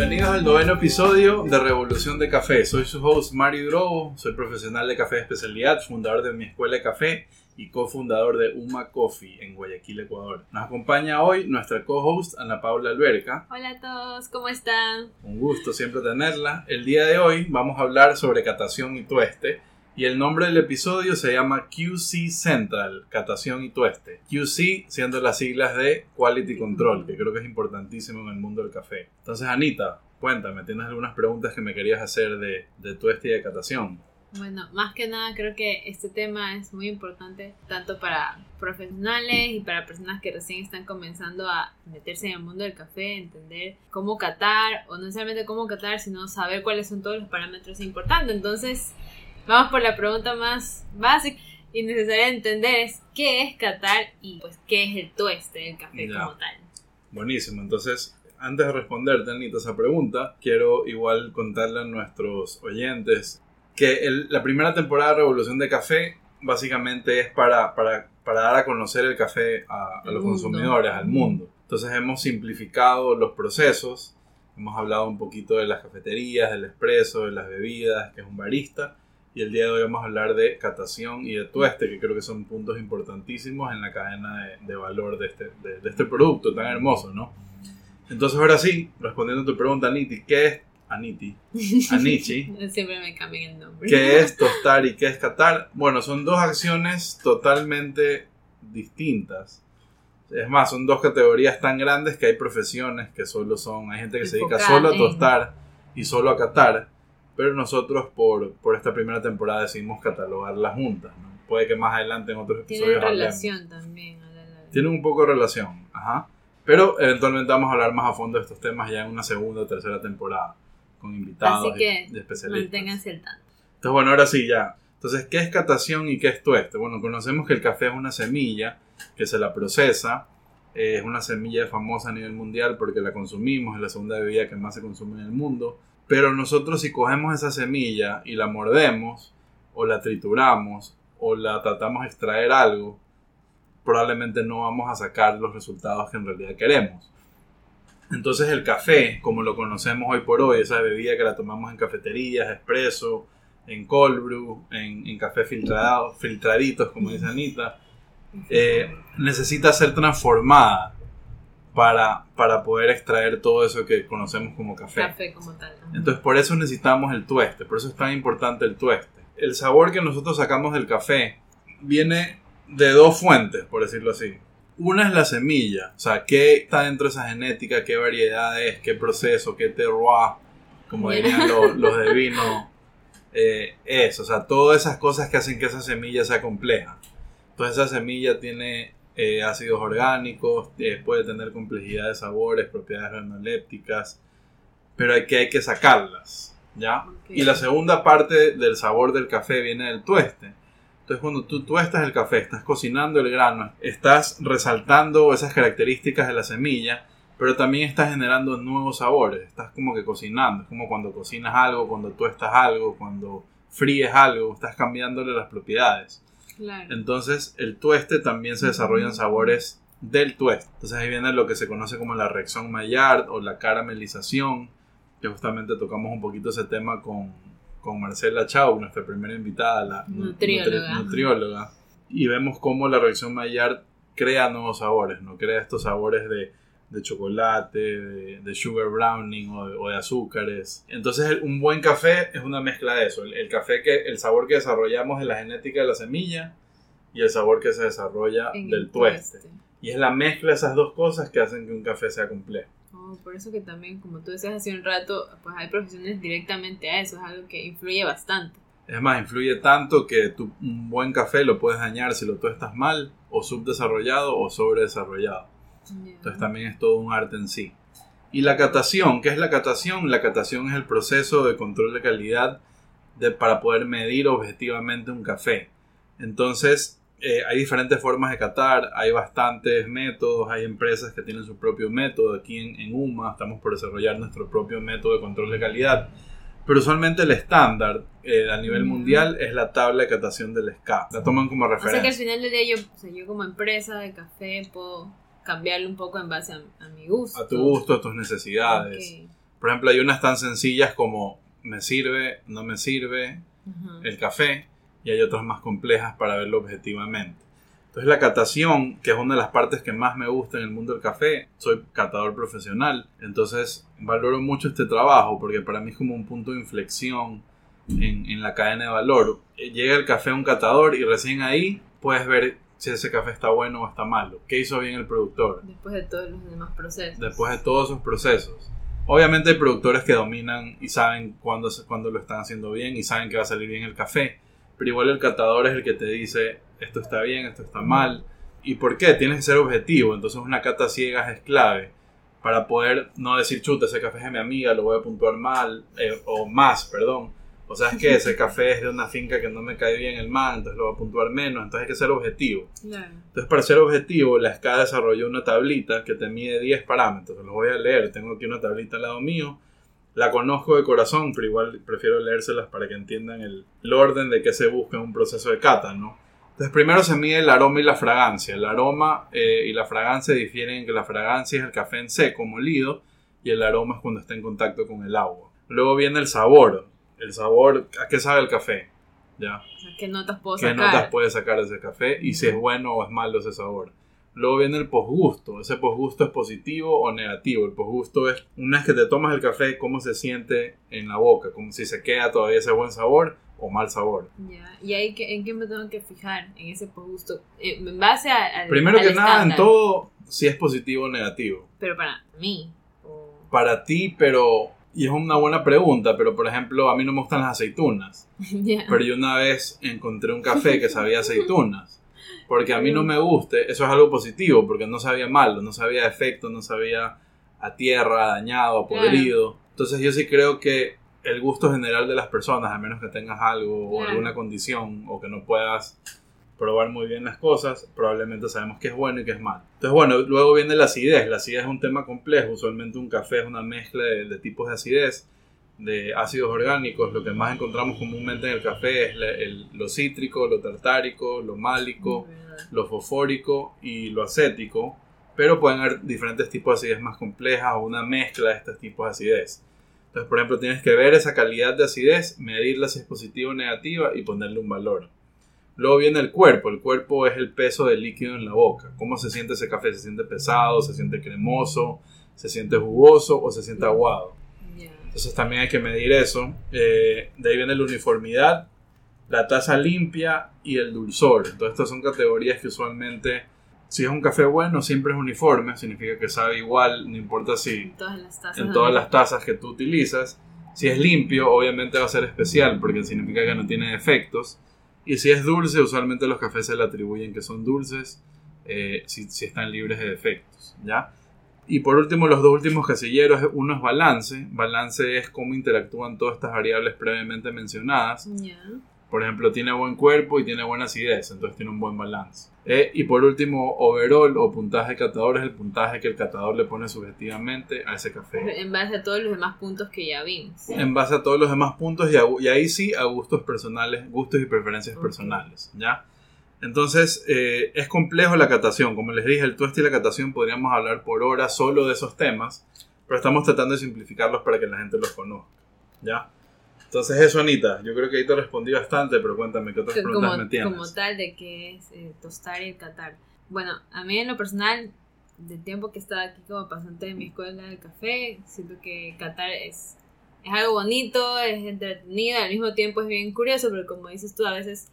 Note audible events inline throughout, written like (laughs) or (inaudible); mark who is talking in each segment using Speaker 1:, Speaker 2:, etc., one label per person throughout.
Speaker 1: Bienvenidos al noveno episodio de Revolución de Café. Soy su host Mario Drobo, soy profesional de café de especialidad, fundador de mi escuela de café y cofundador de Uma Coffee en Guayaquil, Ecuador. Nos acompaña hoy nuestra co-host Ana Paula Alberca.
Speaker 2: Hola a todos, ¿cómo están?
Speaker 1: Un gusto siempre tenerla. El día de hoy vamos a hablar sobre catación y tueste. Y el nombre del episodio se llama QC Central, catación y tueste. QC siendo las siglas de Quality Control, que creo que es importantísimo en el mundo del café. Entonces, Anita, cuéntame, ¿tienes algunas preguntas que me querías hacer de, de tueste y de catación?
Speaker 2: Bueno, más que nada creo que este tema es muy importante tanto para profesionales y para personas que recién están comenzando a meterse en el mundo del café, entender cómo catar, o no necesariamente cómo catar, sino saber cuáles son todos los parámetros importantes. Entonces, vamos por la pregunta más básica y necesaria de entender es qué es catar y pues qué es el tueste del café
Speaker 1: Ya.
Speaker 2: como tal.
Speaker 1: Buenísimo, entonces antes de responderte, Anita, esa pregunta, quiero igual contarle a nuestros oyentes que el- la primera temporada de Revolución de Café básicamente es para, para, para dar a conocer el café a, a los
Speaker 2: mundo.
Speaker 1: consumidores, al mundo. Entonces hemos simplificado los procesos, hemos hablado un poquito de las cafeterías, del expreso, de las bebidas, que es un barista, y el día de hoy vamos a hablar de catación y de tueste, que creo que son puntos importantísimos en la cadena de, de valor de este, de, de este producto tan hermoso, ¿no? Entonces ahora sí, respondiendo a tu pregunta, Aniti, ¿qué es Aniti? (laughs) Anichi,
Speaker 2: Siempre me cambian el nombre.
Speaker 1: ¿qué es tostar y qué es catar? Bueno, son dos acciones totalmente distintas. Es más, son dos categorías tan grandes que hay profesiones que solo son, hay gente que se dedica solo a tostar y solo a catar, pero nosotros por, por esta primera temporada decidimos catalogarlas juntas. ¿no? Puede que más adelante en otros episodios hablemos.
Speaker 2: relación también. a la- la-
Speaker 1: Tienen un poco de relación, ajá. Pero eventualmente vamos a hablar más a fondo de estos temas ya en una segunda o tercera temporada, con invitados
Speaker 2: Así que
Speaker 1: y, y especialistas.
Speaker 2: Manténganse al tanto.
Speaker 1: Entonces, bueno, ahora sí, ya. Entonces, ¿qué es catación y qué es tueste? Bueno, conocemos que el café es una semilla que se la procesa. eh, es una semilla famosa a nivel mundial porque la consumimos, es la segunda bebida que más se consume en el mundo. Pero nosotros si cogemos esa semilla y la mordemos, o la trituramos, o la tratamos de extraer algo, probablemente no vamos a sacar los resultados que en realidad queremos. Entonces el café, como lo conocemos hoy por hoy, esa bebida que la tomamos en cafeterías, expreso, en cold brew, en, café filtrado, filtraditos, como dice Anita, eh, necesita ser transformada para, para poder extraer todo eso que conocemos como café.
Speaker 2: Café como tal.
Speaker 1: Entonces por eso necesitamos el tueste, por eso es tan importante el tueste. El sabor que nosotros sacamos del café viene de dos fuentes, por decirlo así. Una es la semilla, o sea, qué está dentro de esa genética, qué variedad es, qué proceso, qué terroir, como dirían los, (laughs) los de vino, eh, es, o sea, todas esas cosas que hacen que esa semilla sea compleja. Entonces esa semilla tiene eh, ácidos orgánicos, eh, puede tener complejidad de sabores, propiedades organolépticas, pero hay que, hay que sacarlas, ¿ya?
Speaker 2: Ok.
Speaker 1: Y la segunda parte del sabor del café viene del tueste. Entonces cuando tú tuestas el café, estás cocinando el grano, estás resaltando esas características de la semilla, pero también estás generando nuevos sabores, estás como que cocinando, es como cuando cocinas algo, cuando tuestas algo, cuando fríes algo, estás cambiándole las propiedades.
Speaker 2: Claro.
Speaker 1: Entonces, el tueste también se desarrollan sabores del tueste. Entonces, ahí viene lo que se conoce como la reacción Maillard o la caramelización, que justamente tocamos un poquito ese tema con, con Marcela Chau, nuestra primera invitada, la nu-
Speaker 2: Nutrióloga.
Speaker 1: nutri- nutrióloga. Y vemos cómo la reacción Maillard crea nuevos sabores, ¿no? Crea estos sabores de, de chocolate, de, de sugar browning o de, o de azúcares. Entonces un buen café es una mezcla de eso. El, el café que, el sabor que desarrollamos de la genética de la semilla y el sabor que se desarrolla
Speaker 2: En
Speaker 1: del
Speaker 2: el
Speaker 1: tueste. Y es la mezcla de esas dos cosas que hacen que un café sea complejo.
Speaker 2: Oh, por eso que también, como tú decías hace un rato, pues hay profesiones directamente a eso, es algo que influye bastante.
Speaker 1: Es más, influye tanto que tu, un buen café lo puedes dañar si lo tuestas mal, o subdesarrollado o sobredesarrollado. Entonces también es todo un arte en sí. Y la catación, ¿qué es la catación? La catación es el proceso de control de calidad de, para poder medir objetivamente un café. Entonces, eh, hay diferentes formas de catar, hay bastantes métodos, hay empresas que tienen su propio método. Aquí en, en UMA estamos por desarrollar nuestro propio método de control de calidad. Pero usualmente el estándar eh, a nivel mundial es la tabla de catación del SCA. La toman como
Speaker 2: O sea que al
Speaker 1: referencia.
Speaker 2: final del día yo, o sea, yo como empresa de café puedo cambiarlo un poco en base a, a mi gusto.
Speaker 1: A tu gusto, a tus necesidades.
Speaker 2: Ok.
Speaker 1: Por ejemplo, hay unas tan sencillas como me sirve, no me sirve
Speaker 2: Ajá.
Speaker 1: el café y hay otras más complejas para verlo objetivamente. Entonces la catación, que es una de las partes que más me gusta en el mundo del café, soy catador profesional, entonces valoro mucho este trabajo porque para mí es como un punto de inflexión en, en la cadena de valor. Eh, Llega el café a un catador y recién ahí puedes ver si ese café está bueno o está malo, qué hizo bien el productor,
Speaker 2: Después de todos los demás procesos.
Speaker 1: después de todos esos procesos. Obviamente hay productores que dominan y saben cuándo, cuándo lo están haciendo bien y saben que va a salir bien el café, pero igual el catador es el que te dice esto está bien, esto está mal. ¿Y por qué? Tienes que ser objetivo, entonces una cata ciegas es clave para poder no decir chuta, ese café es de mi amiga, lo voy a puntuar mal, eh, o más, perdón. O sea, es que ese café es de una finca que no me cae bien el man, entonces lo voy a puntuar menos, entonces hay que ser objetivo.
Speaker 2: Claro.
Speaker 1: Entonces, para ser objetivo, la SCA desarrolló una tablita que te mide 10 parámetros. Los voy a leer. Tengo aquí una tablita al lado mío. La conozco de corazón, pero igual prefiero leérselas para que entiendan el, el orden de qué se busca en un proceso de cata, ¿no? Entonces, primero se mide el aroma y la fragancia. El aroma eh, y la fragancia difieren en que la fragancia es el café en seco, molido, y el aroma es cuando está en contacto con el agua. Luego viene el sabor. El sabor, ¿a qué sabe el café? ¿Ya?
Speaker 2: O sea, ¿qué notas puedo
Speaker 1: qué
Speaker 2: sacar?
Speaker 1: notas puede sacar ese café y si es bueno o es malo ese sabor. Luego viene el posgusto. Ese posgusto es positivo o negativo. El posgusto es una vez que te tomas el café, cómo se siente en la boca, como si se queda todavía ese buen sabor o mal sabor.
Speaker 2: Ya. ¿Y ahí en qué me tengo que fijar? En ese gusto. En base a, al.
Speaker 1: Primero
Speaker 2: al
Speaker 1: que nada, en
Speaker 2: estándar.
Speaker 1: todo, si es positivo o negativo.
Speaker 2: Pero para mí. o-
Speaker 1: Para ti, pero... Y es una buena pregunta, pero por ejemplo, a mí no me gustan las aceitunas. (laughs) Pero yo una vez encontré un café que sabía aceitunas. Porque a mí no me guste, eso es algo positivo, porque no sabía malo, no sabía efecto, no sabía a tierra, dañado, a podrido. Entonces yo sí creo que el gusto general de las personas, a menos que tengas algo o alguna condición o que no puedas probar muy bien las cosas, probablemente sabemos que es bueno y que es malo. Entonces bueno, luego viene la acidez. La acidez es un tema complejo, usualmente un café es una mezcla de, de tipos de acidez de ácidos orgánicos, lo que más encontramos comúnmente en el café es la- el- lo cítrico, lo tartárico, lo málico, lo fosfórico y lo acético, pero pueden haber diferentes tipos de acidez más complejas o una mezcla de estos tipos de acidez. Entonces, por ejemplo, tienes que ver esa calidad de acidez, medirla si es positiva o negativa y ponerle un valor. Luego viene el cuerpo. El cuerpo es el peso del líquido en la boca. ¿Cómo se siente ese café? ¿Se siente pesado? ¿Se siente cremoso? ¿Se siente jugoso? ¿O se siente aguado? Entonces también hay que medir eso. Eh, de ahí viene la uniformidad, la taza limpia y el dulzor. Entonces estas son categorías que usualmente, si es un café bueno, siempre es uniforme. Significa que sabe igual, no importa si
Speaker 2: En todas las tazas.
Speaker 1: en todas las tazas que tú utilizas. Si es limpio, obviamente va a ser especial porque significa que no tiene defectos. Y si es dulce, usualmente los cafés se le atribuyen que son dulces eh, si, si están libres de defectos. ¿ya? Y por último, los dos últimos casilleros, uno es balance. Balance es cómo interactúan todas estas variables previamente mencionadas.
Speaker 2: Ya.
Speaker 1: Por ejemplo, tiene buen cuerpo y tiene buena acidez, entonces tiene un buen balance. Eh, y por último, overall o puntaje catador es el puntaje que el catador le pone subjetivamente a ese café
Speaker 2: En base a todos los demás puntos que ya vimos.
Speaker 1: en base a todos los demás puntos y, a- y ahí sí a gustos personales, gustos y preferencias personales, ¿ya? Entonces, eh, es complejo la catación. Como les dije, el tueste y la catación podríamos hablar por horas solo de esos temas, pero estamos tratando de simplificarlos para que la gente los conozca, ¿ya? Entonces eso, Anita. Yo creo que ahí te respondí bastante, pero cuéntame qué otras preguntas me tienes.
Speaker 2: como tal de que es eh, tostar y catar. Bueno, a mí en lo personal, del tiempo que he estado aquí como pasante de mi escuela de café, siento que catar es, es algo bonito, es entretenido, al mismo tiempo es bien curioso, pero como dices tú, a veces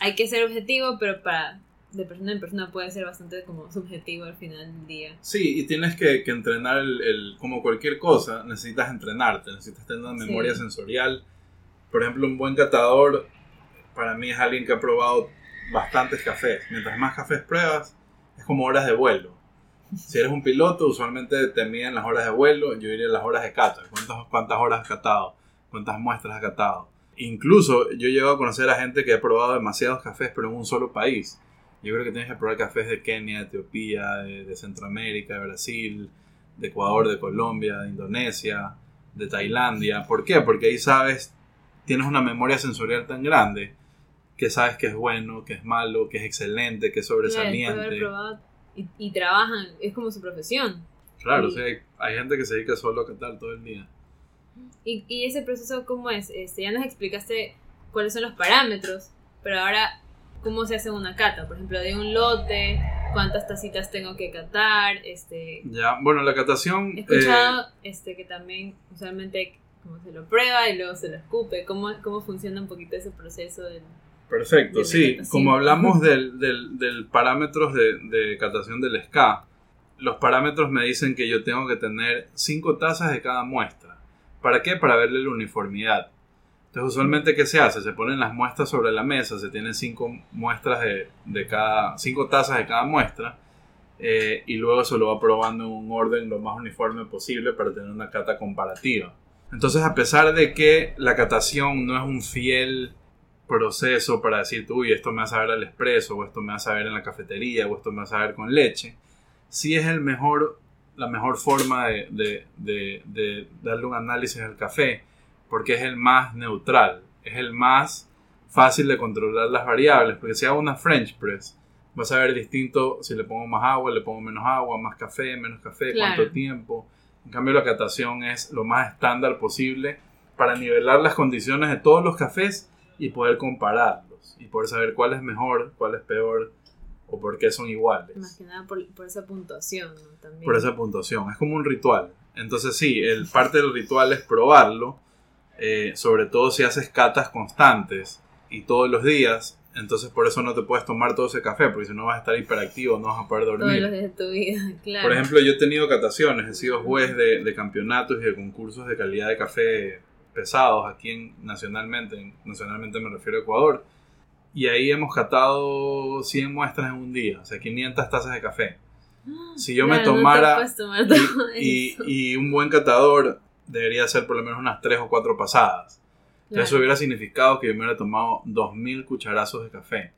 Speaker 2: hay que ser objetivo, pero para de persona en persona puede ser bastante como subjetivo al final del día.
Speaker 1: Sí, y tienes que, que entrenar el, el- como cualquier cosa, necesitas entrenarte, necesitas tener una
Speaker 2: Sí.
Speaker 1: memoria sensorial. Por ejemplo, un buen catador para mí es alguien que ha probado bastantes cafés. Mientras más cafés pruebas, es como horas de vuelo. Si eres un piloto, usualmente te miden las horas de vuelo, yo diría las horas de cata. ¿Cuántas, cuántas horas has catado? ¿Cuántas muestras has catado? Incluso yo he llegado a conocer a gente que ha probado demasiados cafés, pero en un solo país. Yo creo que tienes que probar cafés de Kenia, de Etiopía, de, de Centroamérica, de Brasil, de Ecuador, de Colombia, de Indonesia, de Tailandia. ¿Por qué? Porque ahí sabes, tienes una memoria sensorial tan grande que sabes que es bueno, que es malo, que es excelente, que es
Speaker 2: Claro,
Speaker 1: sobresaliente.
Speaker 2: probado y, y trabajan, es como su profesión.
Speaker 1: Claro,
Speaker 2: Y-
Speaker 1: o sea, hay, hay gente que se dedica solo a catar todo el día.
Speaker 2: ¿Y, y ese proceso cómo es? Este, ya nos explicaste cuáles son los parámetros, pero ahora, ¿cómo se hace una cata? Por ejemplo, de un lote, ¿cuántas tacitas tengo que catar? Este,
Speaker 1: Ya, bueno, la catación...
Speaker 2: he
Speaker 1: eh,
Speaker 2: escuchado este, que también usualmente como se lo prueba y luego se lo escupe. ¿Cómo, cómo funciona un poquito ese proceso? Del...
Speaker 1: Perfecto,
Speaker 2: de
Speaker 1: sí.
Speaker 2: catación.
Speaker 1: Como hablamos (laughs) del, del, del parámetros de, de catación del SCA, los parámetros me dicen que yo tengo que tener 5 tazas de cada muestra. ¿Para qué? Para verle la uniformidad. Entonces, usualmente, ¿qué se hace? Se ponen las muestras sobre la mesa, se tienen 5 muestras de, de cada, 5 tazas de cada muestra, eh, y luego se lo va probando en un orden lo más uniforme posible para tener una cata comparativa. Entonces, a pesar de que la catación no es un fiel proceso para decir, uy, esto me va a saber al expreso, o esto me va a saber en la cafetería, o esto me va a saber con leche, sí es el mejor, la mejor forma de- de- de darle un análisis al café, porque es el más neutral, es el más fácil de controlar las variables, porque si hago una French press, va a saber distinto si le pongo más agua, le pongo menos agua, más café, menos café,
Speaker 2: Claro.
Speaker 1: cuánto tiempo. En cambio, la catación es lo más estándar posible para nivelar las condiciones de todos los cafés y poder compararlos y poder saber cuál es mejor, cuál es peor o por qué son
Speaker 2: Más
Speaker 1: iguales.
Speaker 2: que nada por, por esa puntuación, ¿no? También.
Speaker 1: Por esa puntuación. Es como un ritual. Entonces sí, el parte del ritual es probarlo, eh, sobre todo si haces catas constantes y todos los días. Entonces por eso no te puedes tomar todo ese café, porque si no vas a estar hiperactivo, no vas a poder
Speaker 2: Todos
Speaker 1: dormir.
Speaker 2: los días de tu vida, (laughs) claro.
Speaker 1: Por ejemplo, yo he tenido cataciones, he sido juez de, de campeonatos y de concursos de calidad de café pesados aquí en, nacionalmente, en- nacionalmente me refiero a Ecuador, y ahí hemos catado 100 muestras en un día, o sea, 500 tazas de café. Si yo me
Speaker 2: Claro, no
Speaker 1: tomara
Speaker 2: todo
Speaker 1: y, y un buen catador debería hacer por lo menos unas 3 o 4 pasadas.
Speaker 2: Claro.
Speaker 1: Eso hubiera significado que yo me hubiera tomado 2.000 cucharazos de café.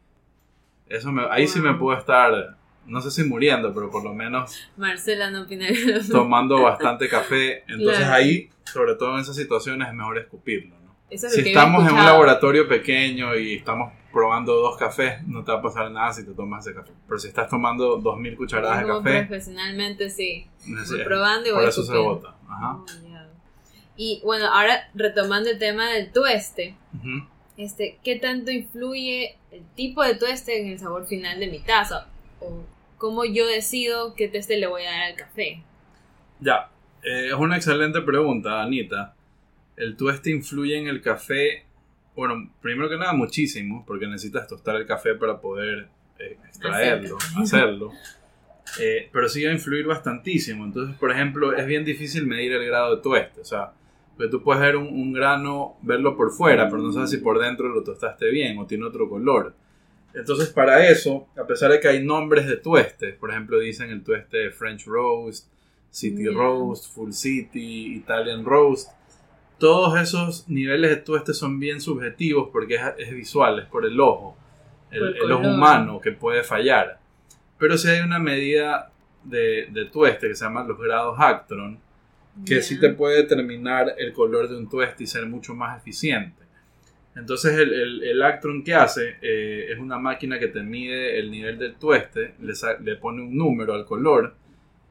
Speaker 1: Eso me- ahí sí me puedo estar, no sé si muriendo, pero por lo menos
Speaker 2: Marcela no opina
Speaker 1: tomando bastante café. Entonces
Speaker 2: Claro.
Speaker 1: ahí, sobre todo en esas situaciones, es mejor escupirlo. ¿no?
Speaker 2: Eso es lo
Speaker 1: Si estamos en un laboratorio pequeño y estamos probando dos cafés, no te va a pasar nada si te tomas ese café. Pero si estás tomando 2.000 cucharadas de café,
Speaker 2: profesionalmente, sí. Voy probando y
Speaker 1: por
Speaker 2: voy
Speaker 1: eso se bota. Ajá.
Speaker 2: Ya. Y bueno, ahora retomando el tema del tueste, este, ¿qué tanto influye el tipo de tueste en el sabor final de mi taza? ¿O cómo yo decido qué tueste le voy a dar al café?
Speaker 1: Ya, eh, es una excelente pregunta, Anita. ¿El tueste influye en el café? Bueno, primero que nada, muchísimo, porque necesitas tostar el café para poder eh, extraerlo,
Speaker 2: Hacerlo.
Speaker 1: hacerlo. Eh, pero sí va a influir bastantísimo. Entonces, por ejemplo, es bien difícil medir el grado de tueste. O sea, porque tú puedes ver un, un grano, verlo por fuera, pero no sabes si por dentro lo tostaste bien o tiene otro color. Entonces, para eso, a pesar de que hay nombres de tuestes, por ejemplo, dicen el tueste French Roast, City. Roast, Full City, Italian Roast, todos esos niveles de tueste son bien subjetivos porque es, es visual, es por el ojo, el,
Speaker 2: Por el
Speaker 1: el ojo humano que puede fallar. Pero si hay una medida de, de tueste que se llama los grados Actron, que sí te puede determinar el color de un tueste y ser mucho más eficiente. Entonces el, el, el Actron que hace eh, es una máquina que te mide el nivel del tueste, le, le pone un número al color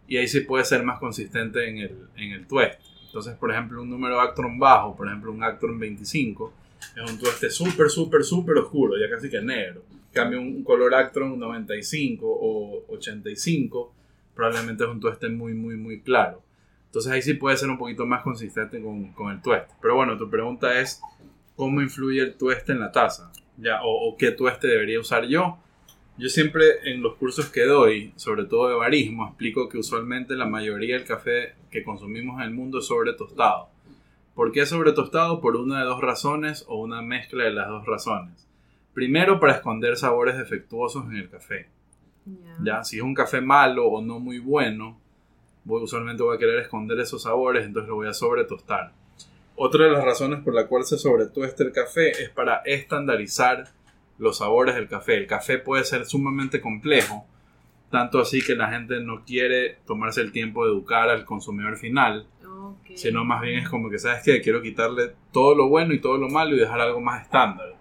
Speaker 1: y ahí sí puede ser más consistente en el, en el tueste. Entonces, por ejemplo, un número Actron bajo, por ejemplo un Actron 25, es un tueste súper, súper, súper oscuro, ya casi que negro. En cambio, un color Actron 95 o 85 probablemente es un tueste muy, muy, muy claro. Entonces ahí sí puede ser un poquito más consistente con, con el tueste. Pero bueno, tu pregunta es, ¿cómo influye el tueste en la taza? Ya, o, o qué tueste debería usar yo. Yo siempre en los cursos que doy, sobre todo de barismo, explico que usualmente la mayoría del café que consumimos en el mundo es sobre tostado. ¿Por qué sobre tostado? Por una de dos razones o una mezcla de las dos razones. Primero, para esconder sabores defectuosos en el café.
Speaker 2: Ya.
Speaker 1: ¿ya? Si es un café malo o no muy bueno, voy, usualmente voy a querer esconder esos sabores, entonces lo voy a sobretostar. Otra de las razones por la cual se sobretuesta el café es para estandarizar los sabores del café. El café puede ser sumamente complejo, tanto así que la gente no quiere tomarse el tiempo de educar al consumidor final, sino más bien es como que, ¿sabes qué? Quiero quitarle todo lo bueno y todo lo malo y dejar algo más estándar.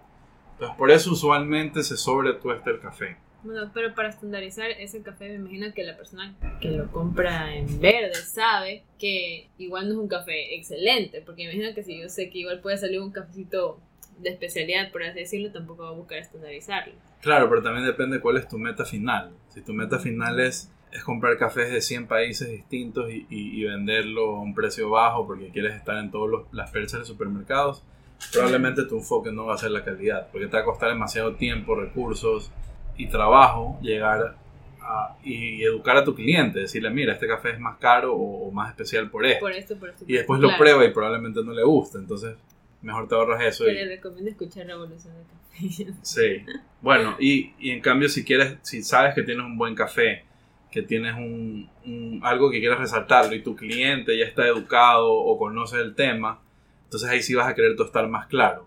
Speaker 1: Entonces, por eso usualmente se sobretuesta el café.
Speaker 2: Bueno, pero para estandarizar ese café me imagino que la persona que lo compra en verde sabe que igual no es un café excelente, porque me imagino que si yo sé que igual puede salir un cafecito de especialidad, por así decirlo, tampoco va a buscar estandarizarlo.
Speaker 1: Claro, pero también depende cuál es tu meta final. Si tu meta final es, es comprar cafés de 100 países distintos y, y- y venderlo a un precio bajo porque quieres estar en todas las perchas de supermercados, probablemente tu enfoque no va a ser la calidad, porque te va a costar demasiado tiempo, recursos y trabajo llegar a, y, educar a tu cliente, decirle, mira, este café es más caro o, o más especial por esto.
Speaker 2: Por esto, por esto.
Speaker 1: y después
Speaker 2: claro.
Speaker 1: lo prueba y probablemente no le gusta, entonces mejor te ahorras eso. Y-
Speaker 2: le recomiendo escuchar Revolución de Café. (laughs)
Speaker 1: Sí. Bueno, y, y en cambio si quieres, si sabes que tienes un buen café, que tienes un, un- algo que quieres resaltarlo y tu cliente ya está educado o conoce el tema, entonces ahí sí vas a querer tostar más claro.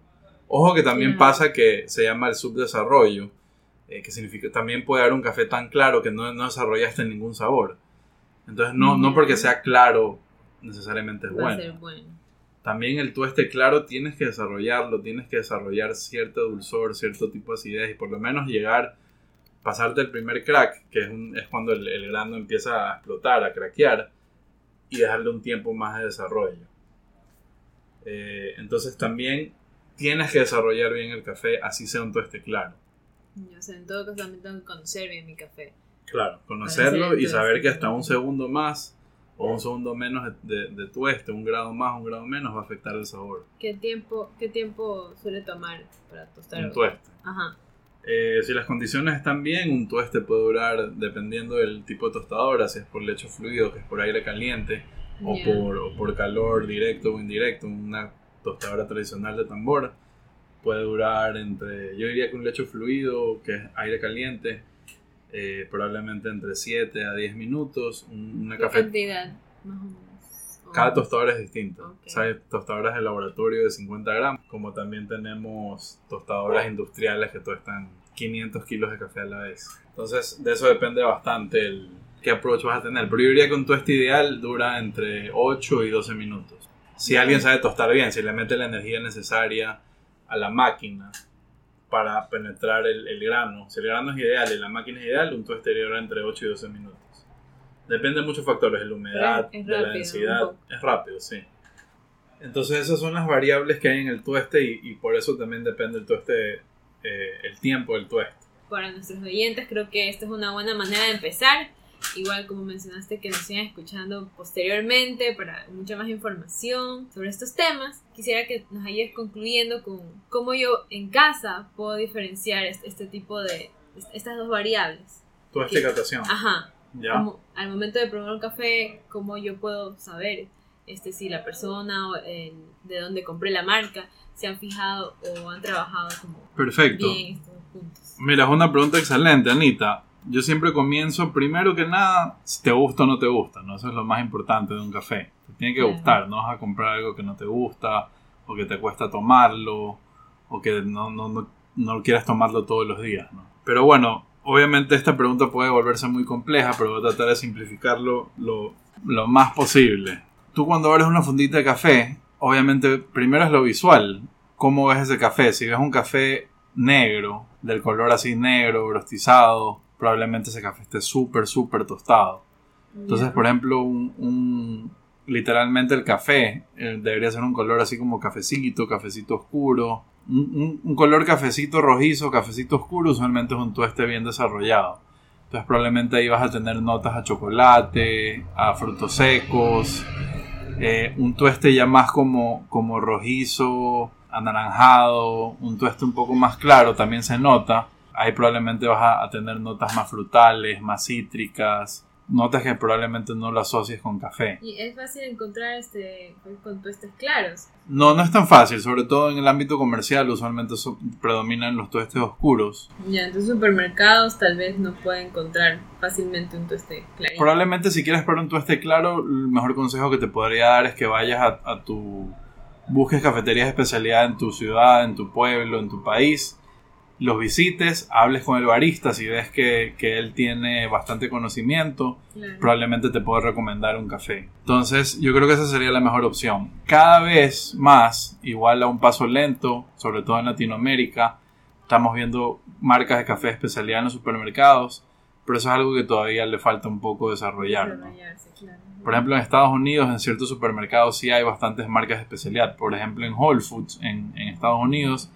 Speaker 1: Ojo que también pasa que se llama el subdesarrollo, eh, que significa también puede haber un café tan claro que no, no desarrollaste ningún sabor. Entonces no, no porque sea claro necesariamente es
Speaker 2: Va a
Speaker 1: bueno
Speaker 2: ser bueno.
Speaker 1: también el tueste claro tienes que desarrollarlo, tienes que desarrollar cierto dulzor, cierto tipo de acidez y por lo menos llegar, pasarte el primer crack, que es, un- es cuando el, el grano empieza a explotar, a craquear y dejarle un tiempo más de desarrollo. Eh, entonces también tienes que desarrollar bien el café, así sea un tueste claro.
Speaker 2: En todo caso también tengo que conocer bien mi café.
Speaker 1: Claro, conocerlo y saber que hasta un segundo más o un segundo menos de, de tueste, un grado más, un grado menos, va a afectar el sabor.
Speaker 2: ¿Qué tiempo, qué tiempo suele tomar para tostar?
Speaker 1: Un tueste.
Speaker 2: Ajá.
Speaker 1: Eh, si las condiciones están bien, un tueste puede durar, dependiendo del tipo de tostadora, si es por lecho fluido, que es por aire caliente, o, por, o por calor directo o indirecto. Una tostadora tradicional de tambor puede durar entre, yo diría que un lecho fluido, que es aire caliente, eh, probablemente entre 7 a 10 minutos. Un- Una
Speaker 2: ¿Qué
Speaker 1: café,
Speaker 2: cantidad? Más o menos. O-
Speaker 1: cada tostadora es distinta.
Speaker 2: Ok.
Speaker 1: O sea, tostadoras de laboratorio de 50 gramos, como también tenemos tostadoras industriales que tostan 500 kilos de café a la vez. Entonces, de eso depende bastante el qué approach vas a tener. Pero yo diría que un tueste ideal dura entre 8 y 12 minutos. Si alguien sabe tostar bien, si le mete la energía necesaria a la máquina para penetrar el, el grano. Si el grano es ideal y la máquina es ideal, un tueste dura entre 8 y 12 minutos. Depende de muchos factores, de la humedad,
Speaker 2: es
Speaker 1: de la densidad. Es rápido, sí. Entonces esas son las variables que hay en el tueste y, y por eso también depende el tueste, eh, el tiempo del tueste.
Speaker 2: Para nuestros oyentes creo que esta es una buena manera de empezar. Igual como mencionaste que nos sigan escuchando posteriormente para mucha más información sobre estos temas, quisiera que nos ayudes concluyendo con cómo yo en casa puedo diferenciar este, tipo de est- estas dos variables. ¿Qué?
Speaker 1: catación.
Speaker 2: Ajá.
Speaker 1: ¿ya?
Speaker 2: Como al momento de probar un café, cómo yo puedo saber este si la persona o el- de dónde compré la marca se han fijado o han trabajado como
Speaker 1: Perfecto.
Speaker 2: bien estos puntos.
Speaker 1: Mira, es una pregunta excelente, Anita. Yo siempre comienzo, primero que nada, si te gusta o no te gusta, ¿no? Eso es lo más importante de un café. Te tiene que gustar, no vas a comprar algo que no te gusta, o que te cuesta tomarlo, o que no, no, no, no quieras tomarlo todos los días, ¿no? Pero bueno, obviamente esta pregunta puede volverse muy compleja, pero voy a tratar de simplificarlo lo, lo más posible. Tú cuando abres una fundita de café, obviamente primero es lo visual. ¿Cómo ves ese café? Si ves un café negro, del color así negro, brostizado, probablemente ese café esté súper, súper tostado. Entonces, por ejemplo, un, un- literalmente el café eh, debería ser un color así como cafecito, cafecito oscuro. Un, un- un color cafecito rojizo, cafecito oscuro, usualmente es un tueste bien desarrollado. Entonces, probablemente ahí vas a tener notas a chocolate, a frutos secos, eh, un tueste ya más como, como rojizo, anaranjado, un tueste un poco más claro también se nota. Ahí probablemente vas a, a tener notas más frutales, más cítricas, notas que probablemente no lo asocies con café.
Speaker 2: Y es fácil encontrar este con tuestes claros.
Speaker 1: No, no es tan fácil, sobre todo en el ámbito comercial, usualmente so- predominan los tuestes oscuros.
Speaker 2: Ya, entonces supermercados tal vez no pueden encontrar fácilmente un tueste clarito.
Speaker 1: Probablemente si quieres para un tueste claro, el mejor consejo que te podría dar es que vayas a, a tu... busques cafeterías de especialidad en tu ciudad, en tu pueblo, en tu país, los visites, hables con el barista, si ves que, que él tiene bastante conocimiento,
Speaker 2: Claro.
Speaker 1: probablemente te pueda recomendar un café. Entonces, yo creo que esa sería la mejor opción. Cada vez más, igual a un paso lento, sobre todo en Latinoamérica, estamos viendo marcas de café de especialidad en los supermercados, pero eso es algo que todavía le falta un poco desarrollar. ¿no?
Speaker 2: Desarrollarse, claro.
Speaker 1: Por ejemplo, en Estados Unidos, en ciertos supermercados sí hay bastantes marcas de especialidad. Por ejemplo, en Whole Foods, en, en Estados Unidos,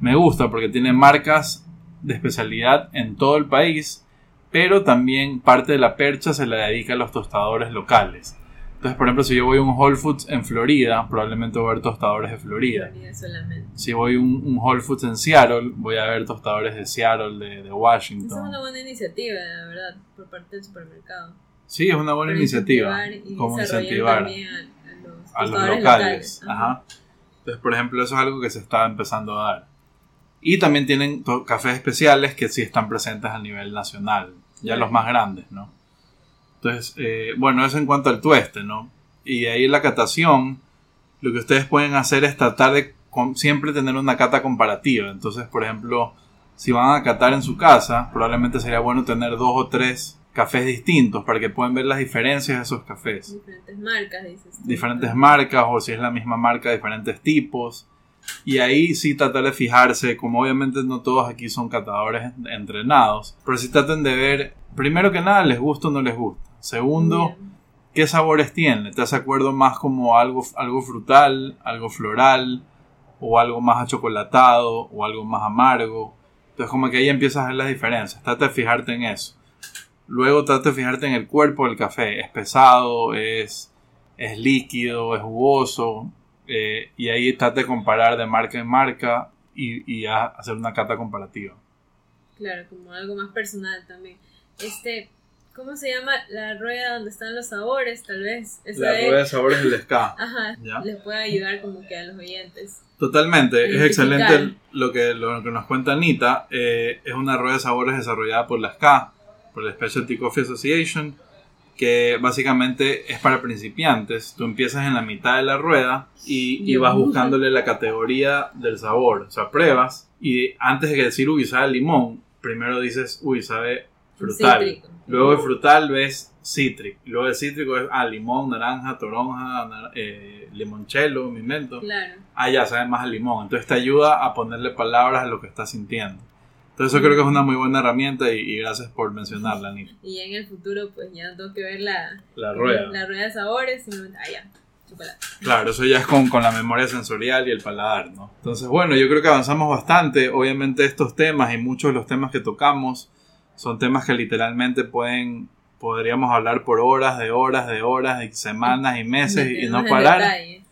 Speaker 1: me gusta porque tiene marcas de especialidad en todo el país, pero también parte de la percha se la dedica a los tostadores locales. Entonces, por ejemplo, si yo voy a un Whole Foods en Florida, probablemente voy a ver tostadores de Florida.
Speaker 2: Solamente.
Speaker 1: Si voy a un, un Whole Foods en Seattle, voy a ver tostadores de Seattle, de, de
Speaker 2: Esa es
Speaker 1: Washington.
Speaker 2: una buena iniciativa, la verdad, por parte del supermercado.
Speaker 1: Sí, es una buena
Speaker 2: Para
Speaker 1: iniciativa.
Speaker 2: incentivar
Speaker 1: Como incentivar.
Speaker 2: a, a los,
Speaker 1: a los
Speaker 2: tostadores
Speaker 1: locales.
Speaker 2: Ajá.
Speaker 1: Ajá. Entonces, por ejemplo, eso es algo que se está empezando a dar. Y también tienen cafés especiales que sí están presentes a nivel nacional, ya los más grandes, ¿no? Entonces, eh, bueno, eso en cuanto al tueste, ¿no? Y ahí en la catación, lo que ustedes pueden hacer es tratar de siempre tener una cata comparativa. Entonces, por ejemplo, si van a catar en su casa, probablemente sería bueno tener dos o tres cafés distintos para que puedan ver las diferencias de esos cafés
Speaker 2: Diferentes marcas, dices. tú.
Speaker 1: diferentes marcas o si es la misma marca, diferentes tipos. Y ahí sí tratar de fijarse, como obviamente no todos aquí son catadores entrenados, pero si traten de ver, primero que nada, les gusta o no les gusta. Segundo,
Speaker 2: Bien.
Speaker 1: qué sabores tiene. ¿Te hace acuerdo más como algo, algo frutal, algo floral, o algo más achocolatado, o algo más amargo? Entonces como que ahí empiezas a ver las diferencias. Trata de fijarte en eso. Luego trata de fijarte en el cuerpo del café. ¿Es pesado? ¿Es, es líquido? ¿Es jugoso? Eh, y ahí trata de comparar de marca en marca y, y a- hacer una cata comparativa.
Speaker 2: Claro, como algo más personal también. Este, ¿cómo se llama la rueda donde están los sabores? Tal vez. Esa
Speaker 1: La
Speaker 2: es-
Speaker 1: rueda de sabores del ska. (laughs)
Speaker 2: Ajá,
Speaker 1: Ya.
Speaker 2: les puede ayudar como que a los oyentes.
Speaker 1: Totalmente, es excelente lo que, lo que nos cuenta Anita. Eh, es una rueda de sabores desarrollada por la SCA, por la Specialty Coffee Association, que básicamente es para principiantes. Tú empiezas en la mitad de la rueda y, y vas buscándole la categoría del sabor. O sea, pruebas y antes de decir, uy, sabe limón, primero dices, uy, sabe frutal.
Speaker 2: Cítrico.
Speaker 1: Luego de frutal ves cítrico. Luego de cítrico es ah, limón, naranja, toronja, nar- eh, limoncello, mimento
Speaker 2: Claro.
Speaker 1: ah, ya sabe más a limón. Entonces te ayuda a ponerle palabras a lo que estás sintiendo. Entonces eso creo que es una muy buena herramienta y, y gracias por mencionarla, Anita.
Speaker 2: Y en el futuro, pues ya no tengo que ver la,
Speaker 1: La rueda.
Speaker 2: la rueda de sabores, simplemente, ah, ya, chocolate.
Speaker 1: Claro, eso ya es con, con la memoria sensorial y el paladar, ¿no? Entonces, bueno, yo creo que avanzamos bastante. Obviamente estos temas y muchos de los temas que tocamos son temas que literalmente pueden, podríamos hablar por horas, de horas, de horas, de semanas y meses y, y no parar.
Speaker 2: detalle.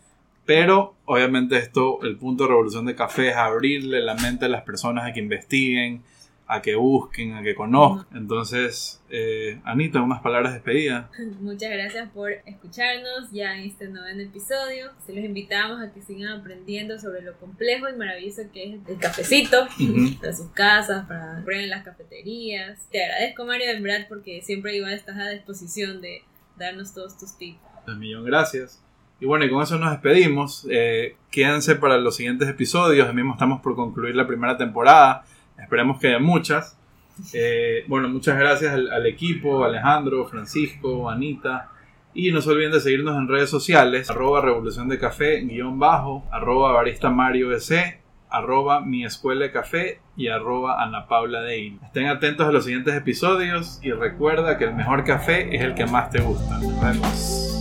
Speaker 1: Pero obviamente esto, el punto de revolución de café es abrirle la mente a las personas a que investiguen, a que busquen, a que conozcan. Entonces, eh, Anita, unas palabras de despedida. (laughs)
Speaker 2: Muchas gracias por escucharnos ya en este noveno episodio. Se los invitamos a que sigan aprendiendo sobre lo complejo y maravilloso que es el cafecito
Speaker 1: Ujú. (laughs)
Speaker 2: para sus casas, para en las cafeterías. Te agradezco, Mario, en verdad, porque siempre igual estás a disposición de darnos todos tus tips.
Speaker 1: Un millón gracias. Y bueno, y con eso nos despedimos. Eh, quédense para los siguientes episodios. Mismo estamos por concluir la primera temporada. Esperemos que haya muchas. Eh, bueno, muchas gracias al, al equipo, Alejandro, Francisco, Anita. Y no se olviden de seguirnos en redes sociales, arroba revolución de café, guion bajo, arroba barista Mario BC, arroba mi escuela de café y arroba Ana Paula Deil. Estén atentos a los siguientes episodios y recuerda que el mejor café es el que más te gusta. Nos vemos.